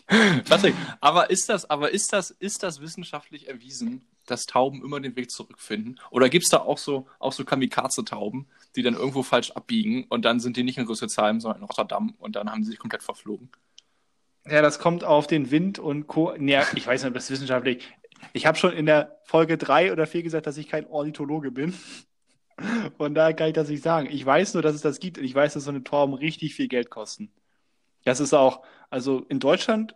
Patrick, aber ist das, aber ist das, ist das wissenschaftlich erwiesen, dass Tauben immer den Weg zurückfinden? Oder gibt es da auch so, auch so Kamikaze-Tauben, die dann irgendwo falsch abbiegen und dann sind die nicht in Rüsselsheim, sondern in Rotterdam und dann haben sie sich komplett verflogen? Ja, das kommt auf den Wind und Co. Ja, ich weiß nicht, ob das wissenschaftlich. Ich habe schon in der Folge 3 oder 4 gesagt, dass ich kein Ornithologe bin. Von daher kann ich das nicht sagen. Ich weiß nur, dass es das gibt und ich weiß, dass so eine Tauben richtig viel Geld kosten. Das ist auch, also in Deutschland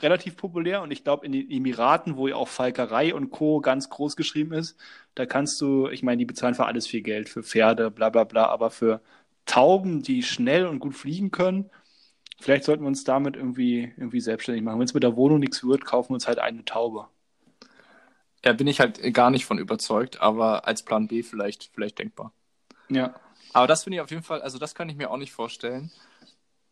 relativ populär und ich glaube in den Emiraten, wo ja auch Falkerei und Co. ganz groß geschrieben ist, da kannst du, ich meine, die bezahlen für alles viel Geld, für Pferde, bla bla bla, aber für Tauben, die schnell und gut fliegen können, vielleicht sollten wir uns damit irgendwie, irgendwie selbstständig machen. Wenn es mit der Wohnung nichts wird, kaufen wir uns halt eine Taube. Ja, bin ich halt gar nicht von überzeugt, aber als Plan B vielleicht, vielleicht denkbar. Ja. Aber das finde ich auf jeden Fall, also das kann ich mir auch nicht vorstellen.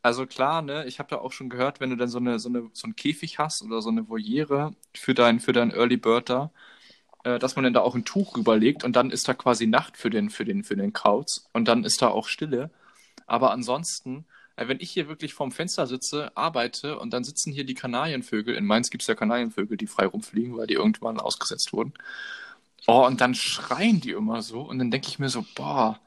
Also klar, ne, ich habe da auch schon gehört, wenn du dann so eine, so eine, so einen Käfig hast oder so eine Voliere für dein, für dein Early Bird da, äh, dass man dann da auch ein Tuch rüberlegt und dann ist da quasi Nacht für den, für den, für den Kauz und dann ist da auch Stille. Aber ansonsten, wenn ich hier wirklich vorm Fenster sitze, arbeite und dann sitzen hier die Kanarienvögel, in Mainz gibt es ja Kanarienvögel, die frei rumfliegen, weil die irgendwann ausgesetzt wurden. Oh, und dann schreien die immer so und dann denke ich mir so, boah,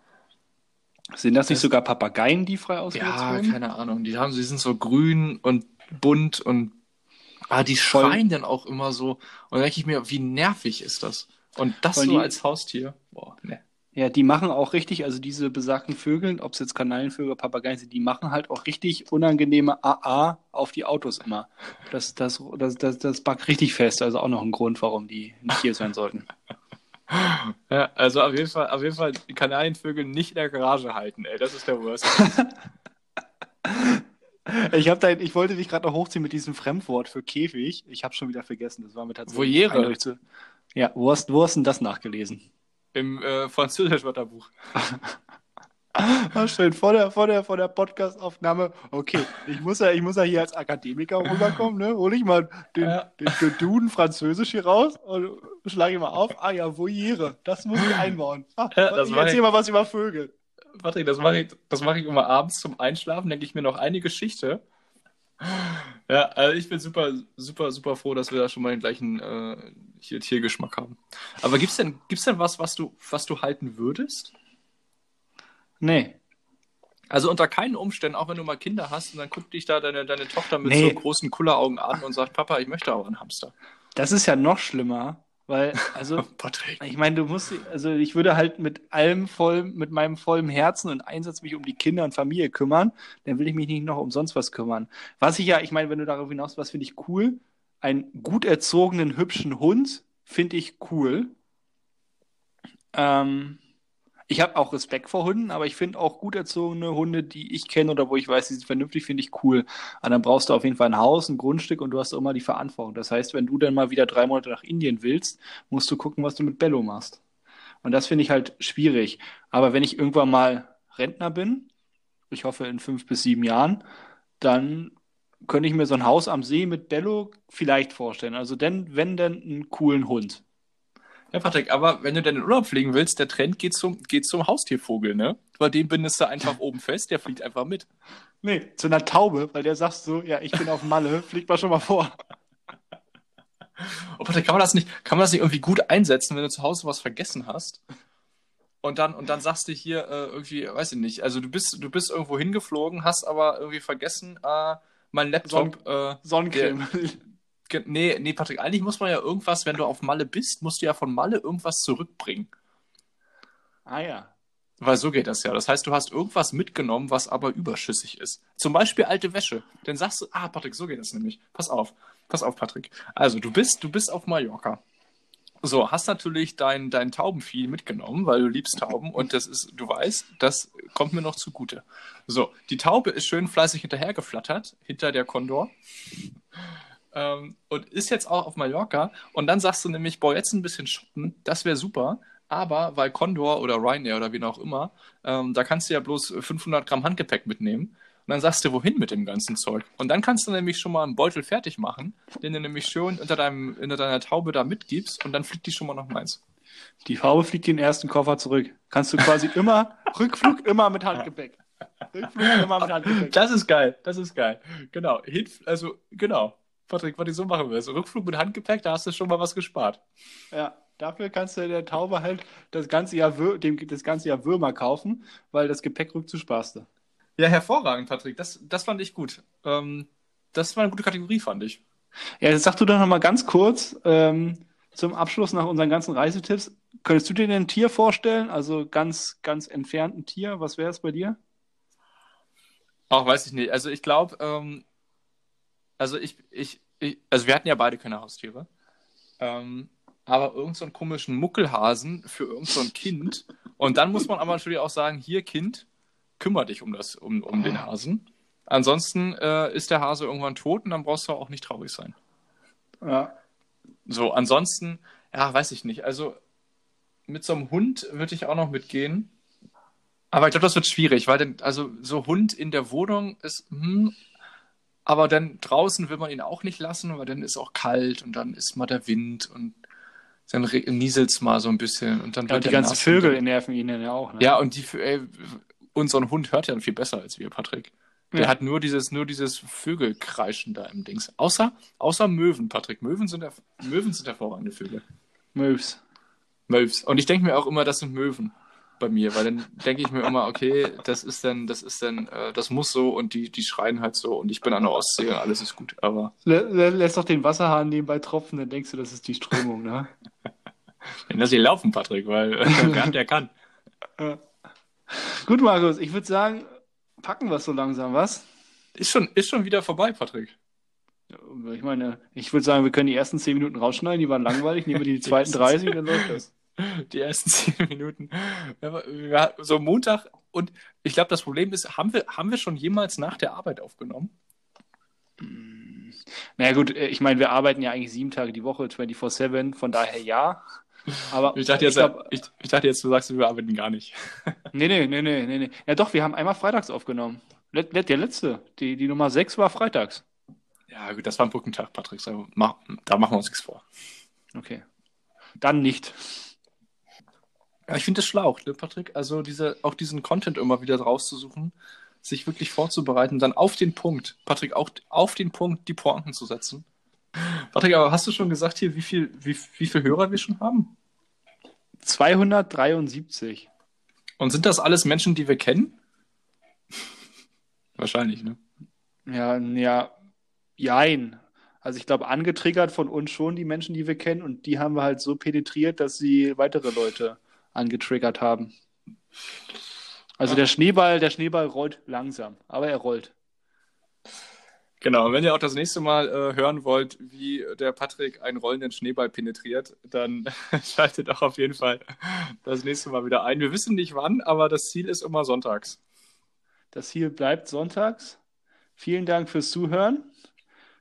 Sind das nicht Das- sogar Papageien, die frei ausgesetzt ja, wurden? keine Ahnung. Die haben, sie sind so grün und bunt und ah, die Voll- schreien dann auch immer so. Und dann denke ich mir, wie nervig ist das? Und das Voll so die- als Haustier. Boah, ne. Ja, die machen auch richtig, also diese besagten Vögel, ob es jetzt Kanarienvögel oder Papageien sind, die machen halt auch richtig unangenehme AA auf die Autos immer. Das, das, das, das, das backt richtig fest, also auch noch ein Grund, warum die nicht hier sein sollten. Ja, also auf jeden Fall, auf jeden Fall die Kanarienvögel nicht in der Garage halten, ey. Das ist der Worst. Ich, hab da, ich wollte dich gerade noch hochziehen mit diesem Fremdwort für Käfig. Ich habe schon wieder vergessen. Das war mir tatsächlich. Zu... Ja, wo hast, wo hast denn das nachgelesen? Im äh, französischen Wörterbuch. Ah, schön, vor der, vor der, vor der Podcast-Aufnahme. Okay, ich muss ja, ich muss ja hier als Akademiker rüberkommen, ne? Hol ich mal den, Ja. den, den Duden Französisch hier raus und schlage ihn mal auf. Ah ja, Voliere. Das muss ich einbauen. Ah, Ja, das ich mach erzähl ich. mal was über Vögel. Patrick, das mache ich, das mache ich immer abends zum Einschlafen, denke ich mir noch eine Geschichte. Ja, also ich bin super, super, super froh, dass wir da schon mal den gleichen äh, hier, Tiergeschmack haben. Aber gibt's denn, gibt's denn was, was du, was du halten würdest? Nee. Also unter keinen Umständen, auch wenn du mal Kinder hast und dann guckt dich da deine, deine Tochter mit Nee. so großen Kulleraugen an und sagt, Papa, ich möchte aber einen Hamster. Das ist ja noch schlimmer, weil, also, Patrick. Ich meine, du musst, also ich würde halt mit allem voll, mit meinem vollen Herzen und Einsatz mich um die Kinder und Familie kümmern, dann will ich mich nicht noch um sonst was kümmern. Was ich ja, ich meine, wenn du darauf hinaus, was finde ich cool? Einen gut erzogenen, hübschen Hund finde ich cool. Ähm, ich habe auch Respekt vor Hunden, aber ich finde auch gut erzogene Hunde, die ich kenne oder wo ich weiß, die sind vernünftig, finde ich cool. Aber dann brauchst du auf jeden Fall ein Haus, ein Grundstück und du hast immer die Verantwortung. Das heißt, wenn du dann mal wieder drei Monate nach Indien willst, musst du gucken, was du mit Bello machst. Und das finde ich halt schwierig. Aber wenn ich irgendwann mal Rentner bin, ich hoffe in fünf bis sieben Jahren, dann könnte ich mir so ein Haus am See mit Bello vielleicht vorstellen. Also denn, wenn denn einen coolen Hund. Ja, Patrick, aber wenn du denn in Urlaub fliegen willst, der Trend geht zum, geht zum Haustiervogel, ne? Weil den bindest du einfach oben fest, der fliegt einfach mit. Nee, zu einer Taube, weil der sagt so, ja, ich bin auf Malle, fliegt mal schon mal vor. Oh, Patrick, kann man das nicht, kann man das nicht irgendwie gut einsetzen, wenn du zu Hause was vergessen hast? Und dann, und dann sagst du hier äh, irgendwie, weiß ich nicht, also du bist, du bist irgendwo hingeflogen, hast aber irgendwie vergessen, äh, mein Laptop. Sonn äh, Sonnencreme. Der, nee, nee, Patrick, eigentlich muss man ja irgendwas, wenn du auf Malle bist, musst du ja von Malle irgendwas zurückbringen. Ah ja. Weil so geht das ja. Das heißt, du hast irgendwas mitgenommen, was aber überschüssig ist. Zum Beispiel alte Wäsche. Dann sagst du, ah, Patrick, so geht das nämlich. Pass auf. Pass auf, Patrick. Also, du bist, du bist auf Mallorca. So, hast natürlich dein, dein Taubenvieh mitgenommen, weil du liebst Tauben und das ist, du weißt, das kommt mir noch zugute. So, die Taube ist schön fleißig hinterhergeflattert, hinter der Kondor. Ähm, und ist jetzt auch auf Mallorca. Und dann sagst du nämlich, boah, jetzt ein bisschen shoppen, das wäre super. Aber weil Condor oder Ryanair oder wen auch immer, ähm, da kannst du ja bloß 500 Gramm Handgepäck mitnehmen. Und dann sagst du, wohin mit dem ganzen Zeug. Und dann kannst du nämlich schon mal einen Beutel fertig machen, den du nämlich schön unter, deinem, unter deiner Taube da mitgibst und dann fliegt die schon mal nach Mainz. Die Taube fliegt den ersten Koffer zurück. Kannst du quasi immer, Rückflug immer mit Handgepäck. Rückflug immer mit Handgepäck. Das ist geil, das ist geil. Genau, also genau. Patrick, was ich so machen willst. Rückflug mit Handgepäck, da hast du schon mal was gespart. Ja, dafür kannst du der Taube halt das ganze Jahr, dem, das ganze Jahr Würmer kaufen, weil das Gepäck sparst du. Ja, hervorragend, Patrick. Das, das fand ich gut. Ähm, das war eine gute Kategorie, fand ich. Ja, jetzt sag du doch noch mal ganz kurz ähm, zum Abschluss nach unseren ganzen Reisetipps. Könntest du dir denn ein Tier vorstellen? Also ganz, ganz entfernt ein Tier. Was wäre es bei dir? Ach, weiß ich nicht. Also ich glaube, ähm, also ich, ich, ich, also wir hatten ja beide keine Haustiere. Ähm, aber irgendeinen so komischen Muckelhasen für irgendein so Kind. Und dann muss man aber natürlich auch sagen, hier Kind, kümmere dich um, das, um, um den Hasen. Ansonsten äh, ist der Hase irgendwann tot und dann brauchst du auch nicht traurig sein. Ja. So, ansonsten, ja, weiß ich nicht. Also mit so einem Hund würde ich auch noch mitgehen. Aber ich glaube, das wird schwierig, weil denn, also so Hund in der Wohnung ist, hm, aber dann draußen will man ihn auch nicht lassen, weil dann ist auch kalt und dann ist mal der Wind und dann nieselt es mal so ein bisschen und dann ja, wird die ganzen Vögel nerven ihn dann ja auch. Ne? Ja, und die, ey, unser Hund hört ja viel besser als wir, Patrick. Der ja. hat nur dieses, nur dieses Vögelkreischen da im Dings. Außer, außer Möwen, Patrick. Möwen sind, Möwen sind hervorragende Vögel. Möws. Möws. Und ich denke mir auch immer, das sind Möwen bei mir, weil dann denke ich mir immer, okay, das ist dann, das ist dann, äh, das muss so und die, die schreien halt so und ich bin an der Ostsee und alles ist gut, aber. Lä lässt doch den Wasserhahn nebenbei tropfen, dann denkst du, das ist die Strömung, ne? Wenn das hier laufen, Patrick, weil wer der kann. Gut, Markus, ich würde sagen, packen wir es so langsam, was? Ist schon, ist schon wieder vorbei, Patrick. Ich meine, ich würde sagen, wir können die ersten 10 Minuten rausschneiden, die waren langweilig, nehmen wir die zweiten 30, dann läuft das. Die ersten 10 Minuten. Ja, so Montag und ich glaube, das Problem ist, haben wir, haben wir schon jemals nach der Arbeit aufgenommen? Naja gut, äh, ich meine, wir arbeiten ja eigentlich sieben Tage die Woche, 24-7, von daher ja. Aber ich dachte, jetzt, ich, glaub, ich, ich dachte jetzt, du sagst, wir arbeiten gar nicht. nee, nee, nee, nee, nee, nee. Ja doch, wir haben einmal freitags aufgenommen. Let, let, der letzte, die, die Nummer 6 war freitags. Ja gut, das war ein Brückentag, Patrick. Da machen wir uns nichts vor. Okay. Dann nicht. Ja, ich finde es schlau, ne, Patrick? Also diese, auch diesen Content immer wieder rauszusuchen, sich wirklich vorzubereiten, dann auf den Punkt, Patrick, auch auf den Punkt die Pointen zu setzen. Patrick, aber hast du schon gesagt hier, wie viel, wie, wie viel Hörer wir schon haben? 273. Und sind das alles Menschen, die wir kennen? Wahrscheinlich, ne? Ja, ja, jein. Also ich glaube, angetriggert von uns schon die Menschen, die wir kennen, und die haben wir halt so penetriert, dass sie weitere Leute angetriggert haben. Also der Schneeball, der Schneeball rollt langsam, aber er rollt. Genau, und wenn ihr auch das nächste Mal äh, hören wollt, wie der Patrick einen rollenden Schneeball penetriert, dann schaltet auch auf jeden Fall das nächste Mal wieder ein. Wir wissen nicht wann, aber das Ziel ist immer sonntags. Das Ziel bleibt sonntags. Vielen Dank fürs Zuhören.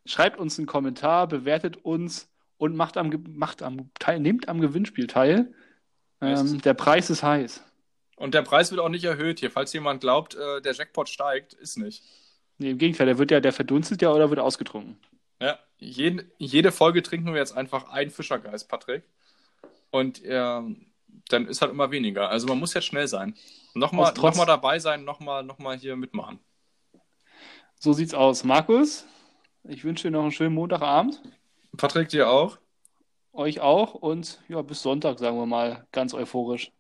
Schreibt uns einen Kommentar, bewertet uns und macht am, macht am, teil, nehmt am Gewinnspiel teil. Ähm, der Preis ist heiß. Und der Preis wird auch nicht erhöht hier. Falls jemand glaubt, äh, der Jackpot steigt, ist nicht. Nee, im Gegenteil, der wird ja, der verdunstet ja oder wird ausgetrunken. Ja, jeden, jede Folge trinken wir jetzt einfach einen Fischergeist, Patrick. Und ähm, dann ist halt immer weniger. Also man muss jetzt schnell sein. Nochmal, trotz... nochmal dabei sein, nochmal, nochmal hier mitmachen. So sieht's aus. Markus, ich wünsche dir noch einen schönen Montagabend. Patrick, dir auch. Euch auch und ja, bis Sonntag, sagen wir mal, ganz euphorisch.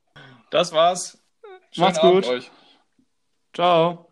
Das war's. Schönen Macht's Abend gut. Euch. Ciao.